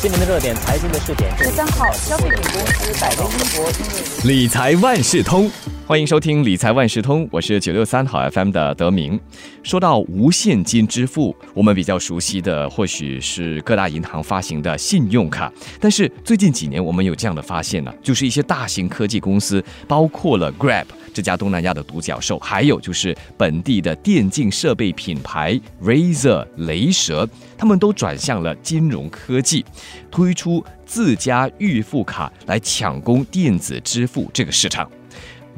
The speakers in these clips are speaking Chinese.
新闻的热点，财经的试点。十三号，消费品公司百威英博理财万事通，欢迎收听理财万事通，我是九六三好 FM 的德明。说到无现金支付，我们比较熟悉的或许是各大银行发行的信用卡，但是最近几年我们有这样的发现呢，就是一些大型科技公司，包括了 Grab。这家东南亚的独角兽，还有就是本地的电竞设备品牌 Razer 雷蛇，他们都转向了金融科技，推出自家预付卡来抢攻电子支付这个市场。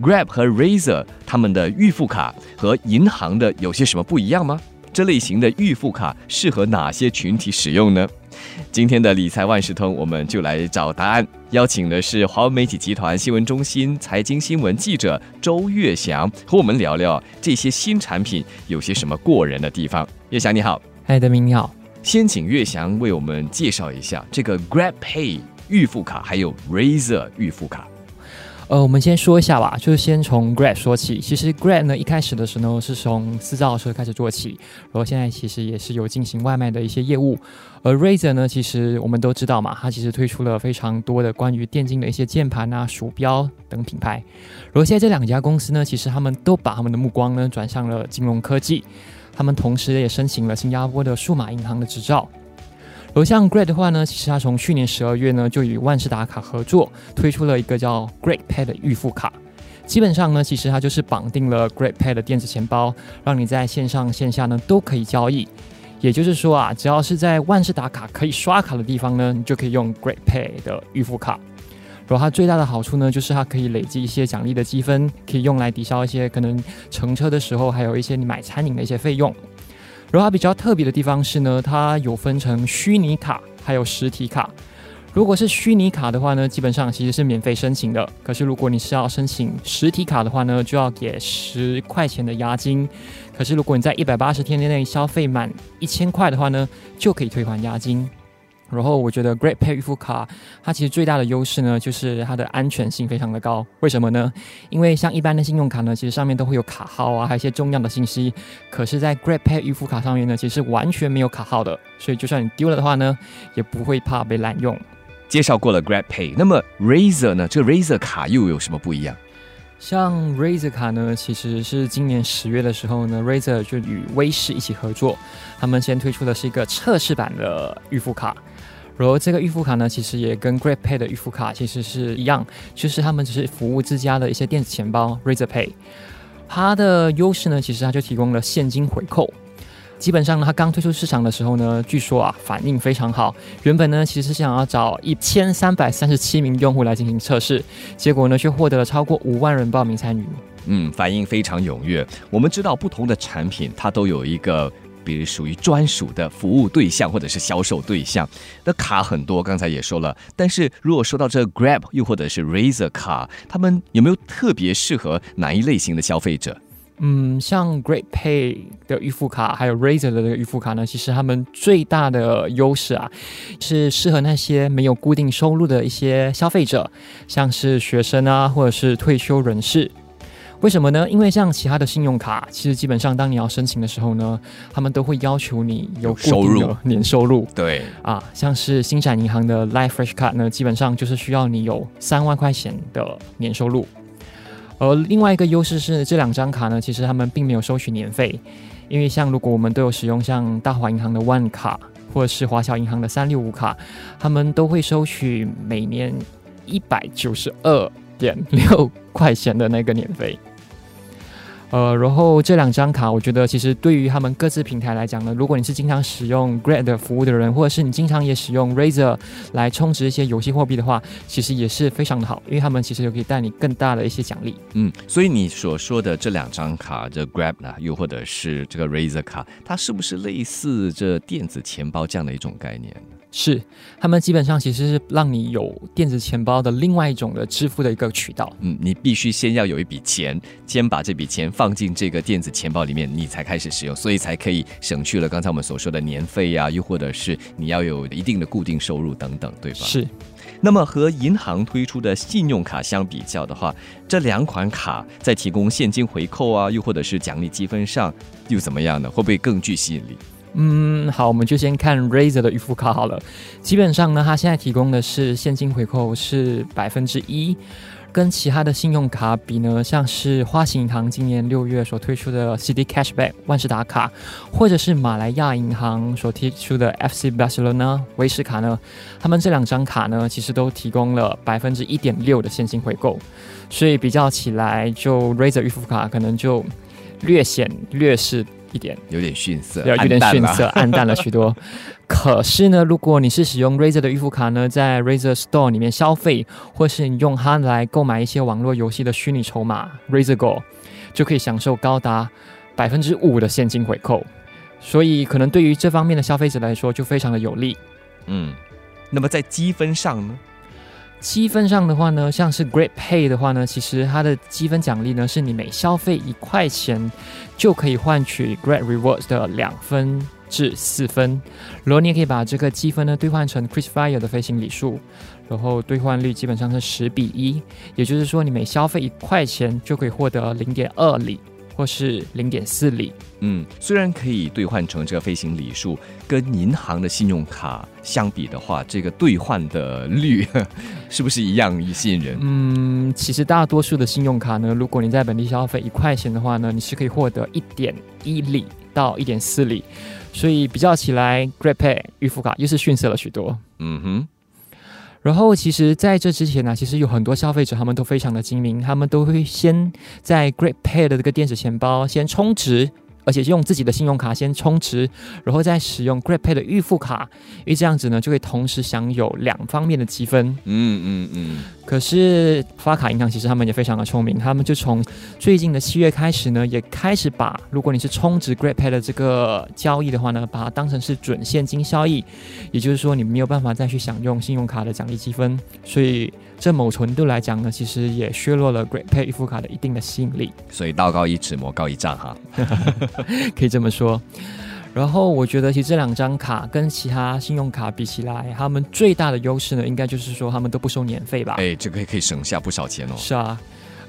Grab 和 Razer 他们的预付卡和银行的有些什么不一样吗？这类型的预付卡适合哪些群体使用呢？今天的理财万事通，我们就来找答案。邀请的是华为媒体集团新闻中心财经新闻记者周月祥，和我们聊聊这些新产品有些什么过人的地方。月祥你好，嗨，德明你好。先请月祥为我们介绍一下这个 Grab Pay 预付卡，还有 Razor 预付卡。呃，我们先说一下吧，就是先从 Grab 说起。其实 Grab 呢，一开始的时候是从私造车开始做起，然后现在其实也是有进行外卖的一些业务。而 Razer 呢，其实我们都知道嘛，它其实推出了非常多的关于电竞的一些键盘啊、鼠标等品牌。然后现在这两家公司呢，其实他们都把他们的目光呢转向了金融科技，他们同时也申请了新加坡的数码银行的执照。而像 Great 的话呢，其实它从去年十二月呢就与万事达卡合作推出了一个叫 Great Pay 的预付卡。基本上呢，其实它就是绑定了 Great Pay 的电子钱包，让你在线上线下呢都可以交易。也就是说啊，只要是在万事达卡可以刷卡的地方呢，你就可以用 Great Pay 的预付卡。然后它最大的好处呢，就是它可以累积一些奖励的积分，可以用来抵消一些可能乘车的时候，还有一些你买餐饮的一些费用。然后它比较特别的地方是呢，它有分成虚拟卡还有实体卡。如果是虚拟卡的话呢，基本上其实是免费申请的。可是如果你是要申请实体卡的话呢，就要给十块钱的押金。可是如果你在一百八十天内消费满一千块的话呢，就可以退还押金。然后我觉得 Great Pay 预付卡，它其实最大的优势呢，就是它的安全性非常的高。为什么呢？因为像一般的信用卡呢，其实上面都会有卡号啊，还有一些重要的信息。可是，在 Great Pay 预付卡上面呢，其实完全没有卡号的，所以就算你丢了的话呢，也不会怕被滥用。介绍过了 Great Pay，那么 Razer 呢？这个 Razer 卡又有什么不一样？像 Razer 卡呢，其实是今年十月的时候呢，Razer 就与威视一起合作，他们先推出的是一个测试版的预付卡。然后这个预付卡呢，其实也跟 Great Pay 的预付卡其实是一样，就是他们只是服务自家的一些电子钱包 Razer Pay。它的优势呢，其实它就提供了现金回扣。基本上呢，它刚推出市场的时候呢，据说啊反应非常好。原本呢，其实想要找一千三百三十七名用户来进行测试，结果呢，却获得了超过五万人报名参与。嗯，反应非常踊跃。我们知道不同的产品，它都有一个。比如属于专属的服务对象或者是销售对象，那卡很多，刚才也说了。但是如果说到这 Grab 又或者是 Razer 卡，他们有没有特别适合哪一类型的消费者？嗯，像 Great Pay 的预付卡，还有 Razor 的这个预付卡呢，其实他们最大的优势啊，是适合那些没有固定收入的一些消费者，像是学生啊，或者是退休人士。为什么呢？因为像其他的信用卡，其实基本上当你要申请的时候呢，他们都会要求你有收入年收入。对啊，像是星展银行的 Life Fresh Card 呢，基本上就是需要你有三万块钱的年收入。而另外一个优势是，这两张卡呢，其实他们并没有收取年费，因为像如果我们都有使用像大华银行的 One 卡，或者是华侨银行的三六五卡，他们都会收取每年一百九十二点六块钱的那个年费。呃，然后这两张卡，我觉得其实对于他们各自平台来讲呢，如果你是经常使用 Grab 服务的人，或者是你经常也使用 Razer 来充值一些游戏货币的话，其实也是非常的好，因为他们其实就可以带你更大的一些奖励。嗯，所以你所说的这两张卡，这 Grab 呢，又或者是这个 Razer 卡，它是不是类似这电子钱包这样的一种概念？是，他们基本上其实是让你有电子钱包的另外一种的支付的一个渠道。嗯，你必须先要有一笔钱，先把这笔钱放进这个电子钱包里面，你才开始使用，所以才可以省去了刚才我们所说的年费呀，又或者是你要有一定的固定收入等等，对吧？是。那么和银行推出的信用卡相比较的话，这两款卡在提供现金回扣啊，又或者是奖励积分上又怎么样呢？会不会更具吸引力？嗯，好，我们就先看 Razer 的预付卡好了。基本上呢，它现在提供的是现金回扣是百分之一，跟其他的信用卡比呢，像是花旗银行今年六月所推出的 CD Cashback 万事达卡，或者是马来亚银行所推出的 FC Barcelona 威士卡呢，他们这两张卡呢，其实都提供了百分之一点六的现金回购，所以比较起来，就 Razer 预付卡可能就略显劣势。一点有点逊色，有点逊色，暗淡了许多。可是呢，如果你是使用 Razer 的预付卡呢，在 Razer Store 里面消费，或是你用它来购买一些网络游戏的虚拟筹码 Razer Go，就可以享受高达百分之五的现金回扣。所以，可能对于这方面的消费者来说，就非常的有利。嗯，那么在积分上呢？积分上的话呢，像是 Great Pay 的话呢，其实它的积分奖励呢，是你每消费一块钱就可以换取 Great Rewards 的两分至四分。然后你也可以把这个积分呢兑换成 Chris Fire 的飞行里数，然后兑换率基本上是十比一，也就是说你每消费一块钱就可以获得零点二里。或是零点四里，嗯，虽然可以兑换成这个飞行里数，跟银行的信用卡相比的话，这个兑换的率 是不是一样吸引人？嗯，其实大多数的信用卡呢，如果你在本地消费一块钱的话呢，你是可以获得一点一里到一点四里，所以比较起来，Great Pay 预付卡又是逊色了许多。嗯哼。然后，其实在这之前呢，其实有很多消费者，他们都非常的精明，他们都会先在 Great Pay 的这个电子钱包先充值。而且用自己的信用卡先充值，然后再使用 Great Pay 的预付卡，因为这样子呢，就可以同时享有两方面的积分。嗯嗯嗯。可是发卡银行其实他们也非常的聪明，他们就从最近的七月开始呢，也开始把如果你是充值 Great Pay 的这个交易的话呢，把它当成是准现金交易，也就是说你没有办法再去享用信用卡的奖励积分，所以。这某程度来讲呢，其实也削弱了 Great Pay 预付卡的一定的吸引力。所以道高一尺，魔高一丈哈，可以这么说。然后我觉得，其实这两张卡跟其他信用卡比起来，他们最大的优势呢，应该就是说他们都不收年费吧？哎，这个可以省下不少钱哦。是啊，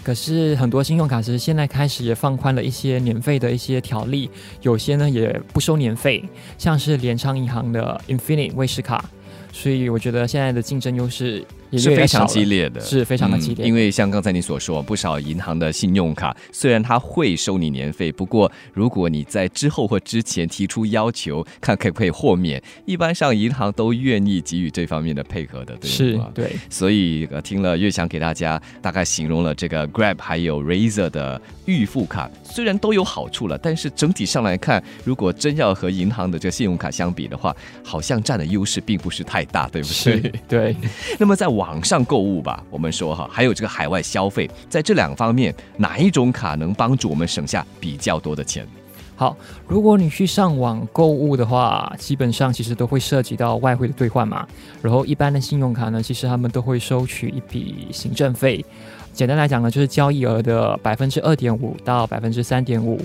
可是很多信用卡其实现在开始也放宽了一些年费的一些条例，有些呢也不收年费，像是联昌银行的 Infinite 卫士卡。所以我觉得现在的竞争优势。是非常激烈的，是非常的激烈。因为像刚才你所说，不少银行的信用卡虽然它会收你年费，不过如果你在之后或之前提出要求，看可不可以豁免，一般上银行都愿意给予这方面的配合的，对吗？对。所以呃听了月翔给大家大概形容了这个 Grab 还有 Razor 的预付卡，虽然都有好处了，但是整体上来看，如果真要和银行的这个信用卡相比的话，好像占的优势并不是太大，对不对？对。那么在网网上购物吧，我们说哈，还有这个海外消费，在这两方面，哪一种卡能帮助我们省下比较多的钱？好，如果你去上网购物的话，基本上其实都会涉及到外汇的兑换嘛。然后一般的信用卡呢，其实他们都会收取一笔行政费。简单来讲呢，就是交易额的百分之二点五到百分之三点五。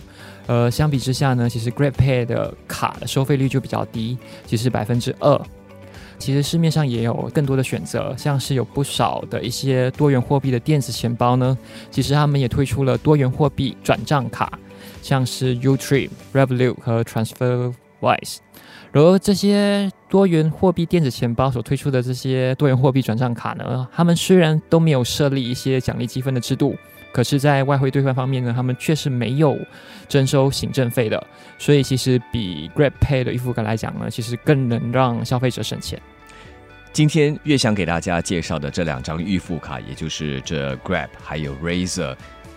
呃，相比之下呢，其实 Great Pay 的卡的收费率就比较低，其实百分之二。其实市面上也有更多的选择，像是有不少的一些多元货币的电子钱包呢。其实他们也推出了多元货币转账卡，像是 Utrip、Revolut 和 TransferWise。然后这些多元货币电子钱包所推出的这些多元货币转账卡呢，他们虽然都没有设立一些奖励积分的制度，可是，在外汇兑换方面呢，他们却是没有征收行政费的。所以，其实比 Grab Pay 的预付卡来讲呢，其实更能让消费者省钱。今天越想给大家介绍的这两张预付卡，也就是这 Grab 还有 Razer。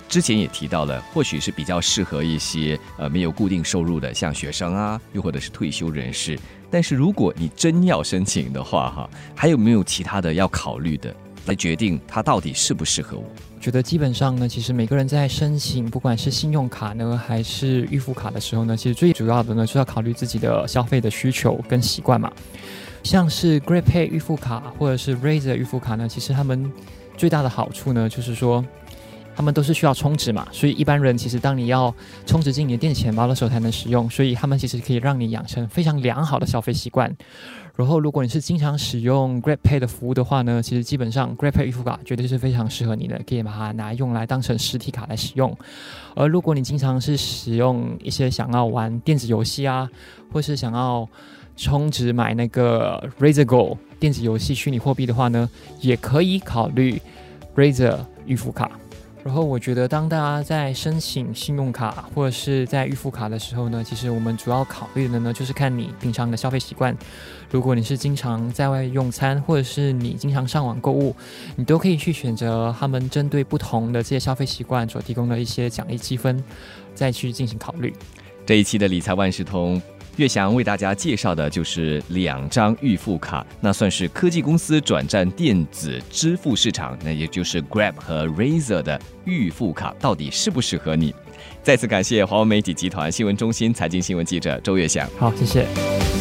之前也提到了，或许是比较适合一些呃没有固定收入的，像学生啊，又或者是退休人士。但是如果你真要申请的话，哈，还有没有其他的要考虑的，来决定它到底适不适合我？觉得基本上呢，其实每个人在申请不管是信用卡呢，还是预付卡的时候呢，其实最主要的呢，是要考虑自己的消费的需求跟习惯嘛。像是 Great Pay 预付卡或者是 Razer 预付卡呢，其实他们最大的好处呢，就是说。他们都是需要充值嘛，所以一般人其实当你要充值进你的电子钱包的时候才能使用，所以他们其实可以让你养成非常良好的消费习惯。然后，如果你是经常使用 Grab Pay 的服务的话呢，其实基本上 Grab Pay 预付卡绝对是非常适合你的，可以把它拿用来当成实体卡来使用。而如果你经常是使用一些想要玩电子游戏啊，或是想要充值买那个 Razer Go 电子游戏虚拟货币的话呢，也可以考虑 Razer 预付卡。然后我觉得，当大家在申请信用卡或者是在预付卡的时候呢，其实我们主要考虑的呢，就是看你平常的消费习惯。如果你是经常在外用餐，或者是你经常上网购物，你都可以去选择他们针对不同的这些消费习惯所提供的一些奖励积分，再去进行考虑。这一期的理财万事通。岳翔为大家介绍的就是两张预付卡，那算是科技公司转战电子支付市场，那也就是 Grab 和 Razor 的预付卡，到底适不适合你？再次感谢华为媒体集团新闻中心财经新闻记者周岳翔。好，谢谢。